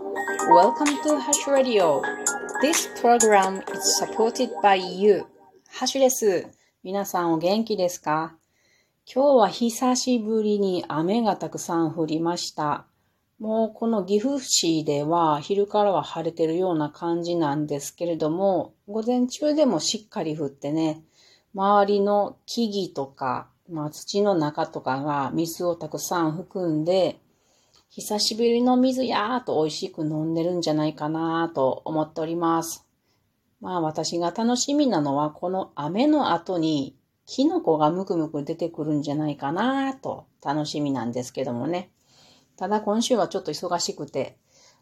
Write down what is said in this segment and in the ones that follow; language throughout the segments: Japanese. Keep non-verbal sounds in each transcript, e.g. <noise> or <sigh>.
Welcome to Hash Radio. This program is supported by you. ハッシュです。皆さんお元気ですか？今日は久しぶりに雨がたくさん降りました。もうこの岐阜市では昼からは晴れてるような感じなんですけれども、午前中でもしっかり降ってね、周りの木々とか、まあ、土の中とかが水をたくさん含んで、久しぶりの水やーと美味しく飲んでるんじゃないかなと思っております。まあ私が楽しみなのはこの雨の後にキノコがムクムク出てくるんじゃないかなと楽しみなんですけどもね。ただ今週はちょっと忙しくて、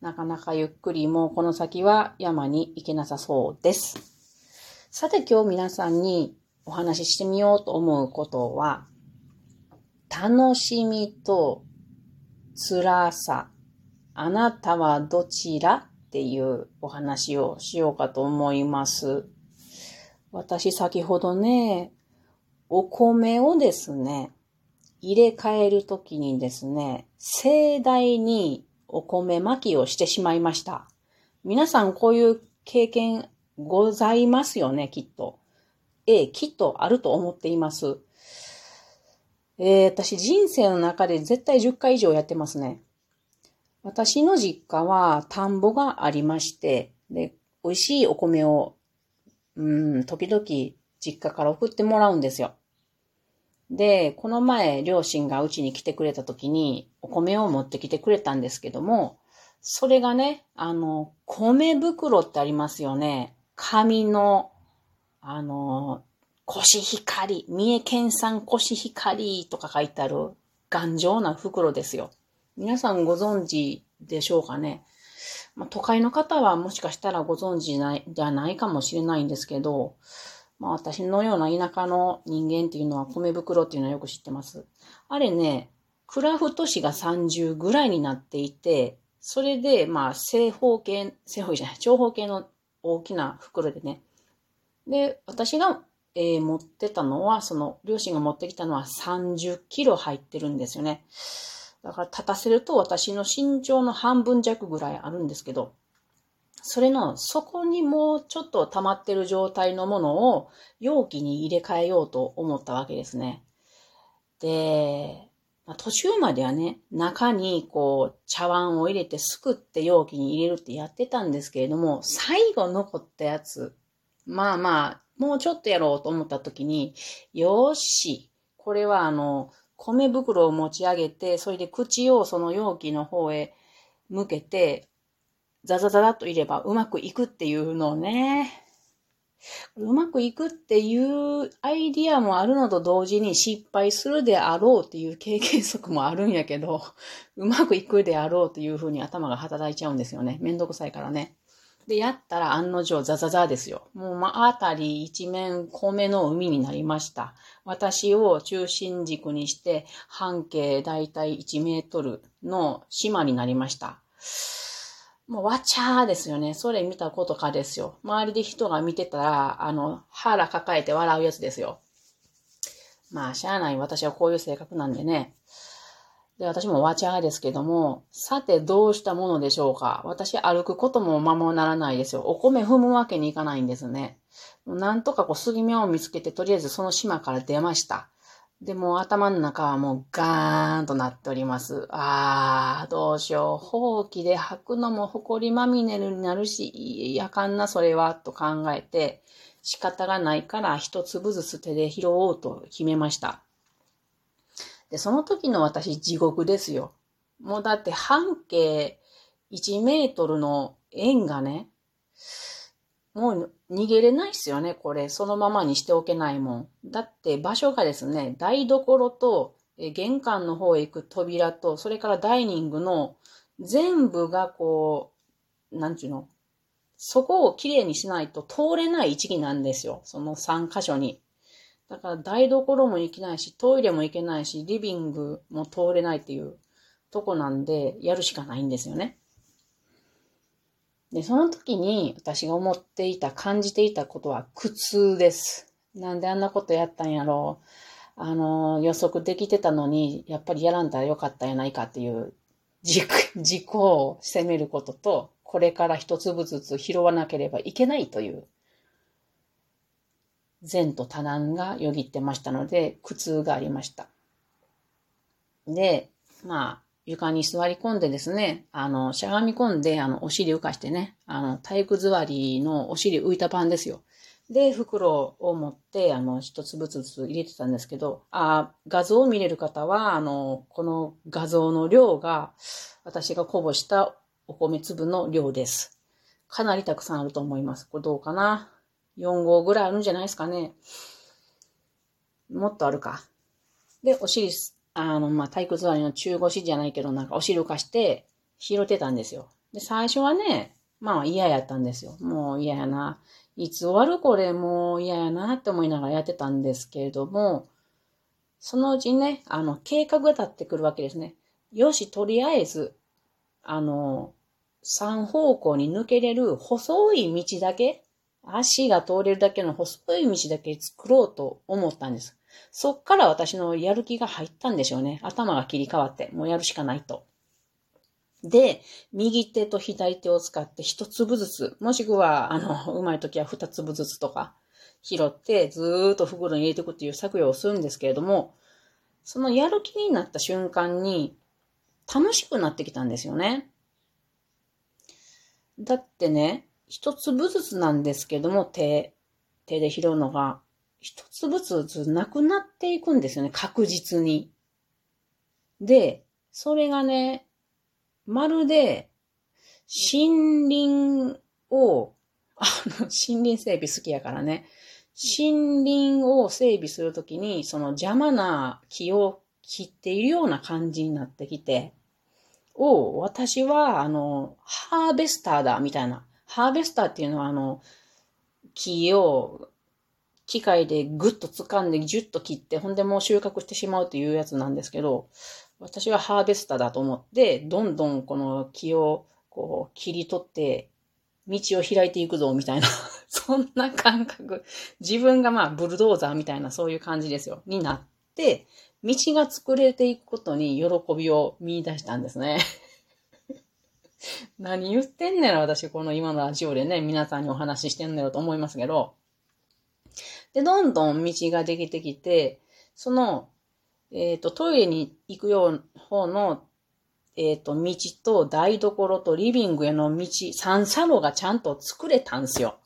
なかなかゆっくりもうこの先は山に行けなさそうです。さて今日皆さんにお話ししてみようと思うことは、楽しみと辛さ、あなたはどちらっていうお話をしようかと思います。私先ほどね、お米をですね、入れ替えるときにですね、盛大にお米巻きをしてしまいました。皆さんこういう経験ございますよね、きっと。ええ、きっとあると思っています。えー、私人生の中で絶対10回以上やってますね。私の実家は田んぼがありまして、で、美味しいお米を、うん、時々実家から送ってもらうんですよ。で、この前両親がうちに来てくれた時にお米を持ってきてくれたんですけども、それがね、あの、米袋ってありますよね。紙のあの、コシヒカリ、三重県産コシヒカリとか書いてある頑丈な袋ですよ。皆さんご存知でしょうかね。まあ、都会の方はもしかしたらご存知ないじゃないかもしれないんですけど、まあ私のような田舎の人間っていうのは米袋っていうのはよく知ってます。あれね、クラフト紙が30ぐらいになっていて、それでまあ正方形、正方形じゃない、長方形の大きな袋でね、で、私が、えー、持ってたのは、その、両親が持ってきたのは30キロ入ってるんですよね。だから立たせると私の身長の半分弱ぐらいあるんですけど、それの底にもうちょっと溜まってる状態のものを容器に入れ替えようと思ったわけですね。で、まあ、途中まではね、中にこう茶碗を入れてすくって容器に入れるってやってたんですけれども、最後残ったやつまあまあ、もうちょっとやろうと思った時に、よし、これはあの、米袋を持ち上げて、それで口をその容器の方へ向けて、ザザザザッといればうまくいくっていうのをね、うまくいくっていうアイディアもあるのと同時に失敗するであろうっていう経験則もあるんやけど、うまくいくであろうっていうふうに頭が働いちゃうんですよね。めんどくさいからね。で、やったら案の定ザザザですよ。もう、ま、あたり一面米の海になりました。私を中心軸にして、半径だいたい1メートルの島になりました。もうわちゃーですよね。それ見たことかですよ。周りで人が見てたら、あの、腹抱えて笑うやつですよ。まあ、しゃあない。私はこういう性格なんでね。で、私もわちゃーですけども、さてどうしたものでしょうか？私歩くこともままならないですよ。お米踏むわけにいかないんですね。なんとかこう杉目を見つけて、とりあえずその島から出ました。で、も頭の中はもうガーンとなっております。あー、どうしよう。ほうきで吐くのも埃まみれになるし、いやかんな、それは、と考えて、仕方がないから一粒ずつ手で拾おうと決めました。で、その時の私地獄ですよ。もうだって半径1メートルの円がね、もう逃げれないっすよね、これ。そのままにしておけないもん。だって場所がですね、台所と玄関の方へ行く扉と、それからダイニングの全部がこう、なんちゅうの、そこをきれいにしないと通れない位置なんですよ。その3箇所に。だから台所も行けないし、トイレも行けないし、リビングも通れないっていうとこなんで、やるしかないんですよね。で、その時に私が思っていた、感じていたことは苦痛です。なんであんなことやったんやろう。あの、予測できてたのに、やっぱりやらんだらよかったんやないかっていう自 <laughs> 自己を責めることと、これから一粒ずつ拾わなければいけないという、善と多難がよぎってましたので、苦痛がありました。で、まあ、床に座り込んでですね、あの、しゃがみ込んで、あの、お尻浮かしてね、あの、体育座りのお尻浮いたパンですよ。で、袋を持って、あの、一粒ずつ入れてたんですけど、あ画像を見れる方は、あの、この画像の量が、私がこぼしたお米粒の量です。かなりたくさんあると思います。これどうかな？?4 号ぐらいあるんじゃないですかね。もっとあるか。で、お尻あの、まあ、体育座りの中腰じゃないけど、なんかお尻浮かして拾ってたんですよ。で、最初はね、まあ嫌やったんですよ。もう嫌やな。いつ終わるこれもう嫌やなって思いながらやってたんですけれども、そのうちね、あの、計画が立ってくるわけですね。よし、とりあえず、あの、三方向に抜けれる細い道だけ、足が通れるだけの細い道だけ作ろうと思ったんです。そっから私のやる気が入ったんでしょうね。頭が切り替わって、もうやるしかないと。で、右手と左手を使って一粒ずつ、もしくは、あの、うまい時は二粒ずつとか拾って、ずーっと袋に入れていくっていう作業をするんですけれども、そのやる気になった瞬間に、楽しくなってきたんですよね。だってね、一粒ずつなんですけども、手、手で拾うのが、一粒ずつなくなっていくんですよね、確実に。で、それがね、まるで、森林を、あの、森林整備好きやからね、森林を整備するときに、その邪魔な木を切っているような感じになってきて、を、私は、あの、ハーベスターだ、みたいな。ハーベスターっていうのは、あの、木を機械でぐっと掴んでギュッと切って、ほんでもう収穫してしまうというやつなんですけど、私はハーベスターだと思って、どんどんこの木をこう切り取って、道を開いていくぞ、みたいな <laughs> そんな感覚。自分がまあ、ブルドーザーみたいなそういう感じですよ。になって、道が作れていくことに喜びを見出したんですね <laughs> 何言ってんねん私、この今のラジオでね、皆さんにお話ししてんねろと思いますけど、で、どんどん道ができてきて、その、えっ、ー、と、トイレに行くよう方の、えっ、と、道と台所とリビングへの道、三車路がちゃんと作れたんすよ。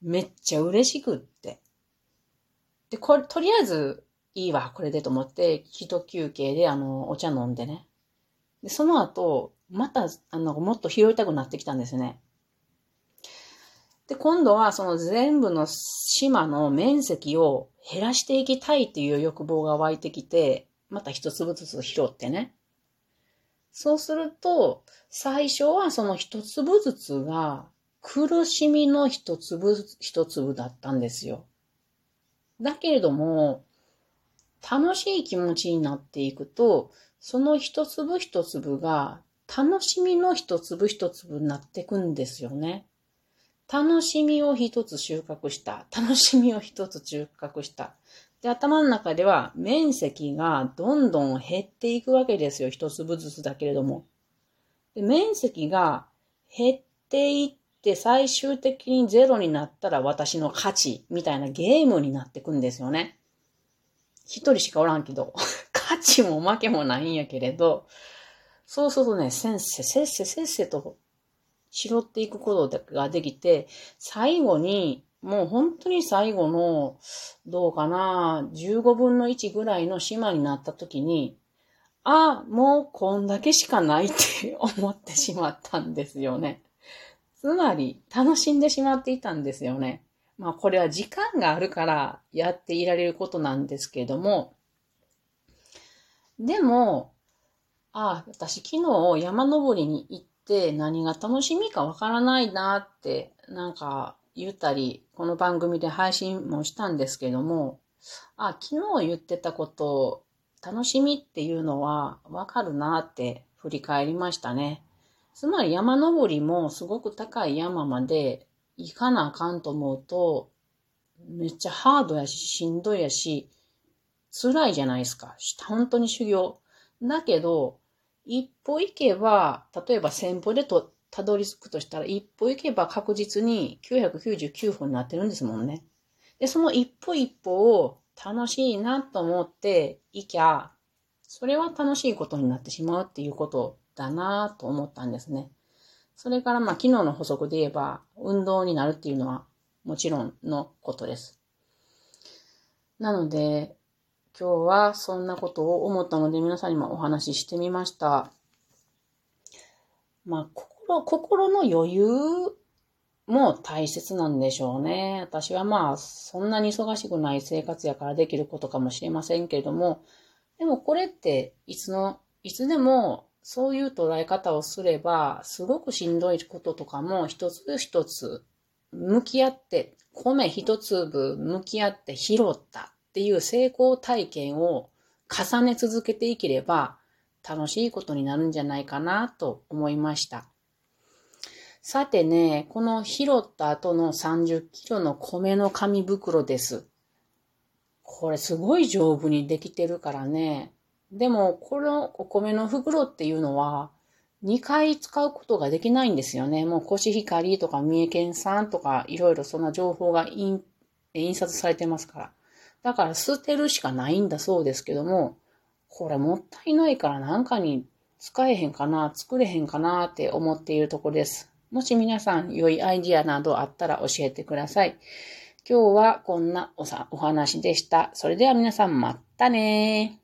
めっちゃ嬉しくって。で、これ、とりあえず、いいわ、これでと思って、一休憩で、あの、お茶飲んでね。で、その後、また、あの、もっと拾いたくなってきたんですね。で、今度はその全部の島の面積を減らしていきたいという欲望が湧いてきて、また一粒ずつ拾ってね。そうすると、最初はその一粒ずつが苦しみの一粒一粒だったんですよ。だけれども、楽しい気持ちになっていくと、その一粒一粒が楽しみの一粒一粒になっていくんですよね。楽しみを一つ収穫した。楽しみを一つ収穫した。で、頭の中では面積がどんどん減っていくわけですよ。一粒ずつだけれども。で面積が減っていって最終的にゼロになったら私の価値みたいなゲームになってくんですよね。一人しかおらんけど、<laughs> 価値も負けもないんやけれど、そうするとね、先生、せっせせっせと拾っていくことができて、最後に、もう本当に最後の、どうかな、15分の1ぐらいの島になった時に、あ、もうこんだけしかないって思ってしまったんですよね。つまり、楽しんでしまっていたんですよね。まあこれは時間があるからやっていられることなんですけれども、でも、あ、私昨日山登りに行って何が楽しみかわからないなってなんか言ったり、この番組で配信もしたんですけども、あ、昨日言ってたこと、楽しみっていうのはわかるなって振り返りましたね。つまり山登りもすごく高い山まで行かなあかんと思うと、めっちゃハードやし、しんどいやし、辛いじゃないですか。本当に修行。だけど、一歩行けば、例えば1000歩でとたどり着くとしたら、一歩行けば確実に999歩になってるんですもんね。で、その一歩一歩を楽しいなと思って行きゃ、それは楽しいことになってしまうっていうことだなと思ったんですね。それから、まあ、昨日の補足で言えば、運動になるっていうのはもちろんのことです。なので、今日はそんなことを思ったので皆さんにもお話ししてみました。まあ、心、心の余裕も大切なんでしょうね。私はまあ、そんなに忙しくない生活やからできることかもしれませんけれども、でもこれっていつの、いつでもそういう捉え方をすれば、すごくしんどいこととかも一つ一つ向き合って、米一粒向き合って拾ったっていう成功体験を重ね続けていければ楽しいことになるんじゃないかなと思いました。さてね、この拾った後の30キロの米の紙袋です。これすごい丈夫にできてるからね。でも、このお米の袋っていうのは、2回使うことができないんですよね。もうコシヒカリとか三重県産とかいろいろそんな情報が印刷されてますから。だから捨てるしかないんだそうですけども、これもったいないからなんかに使えへんかな、作れへんかなって思っているところです。もし皆さん良いアイディアなどあったら教えてください。今日はこんなおさお話でした。それでは皆さんまたね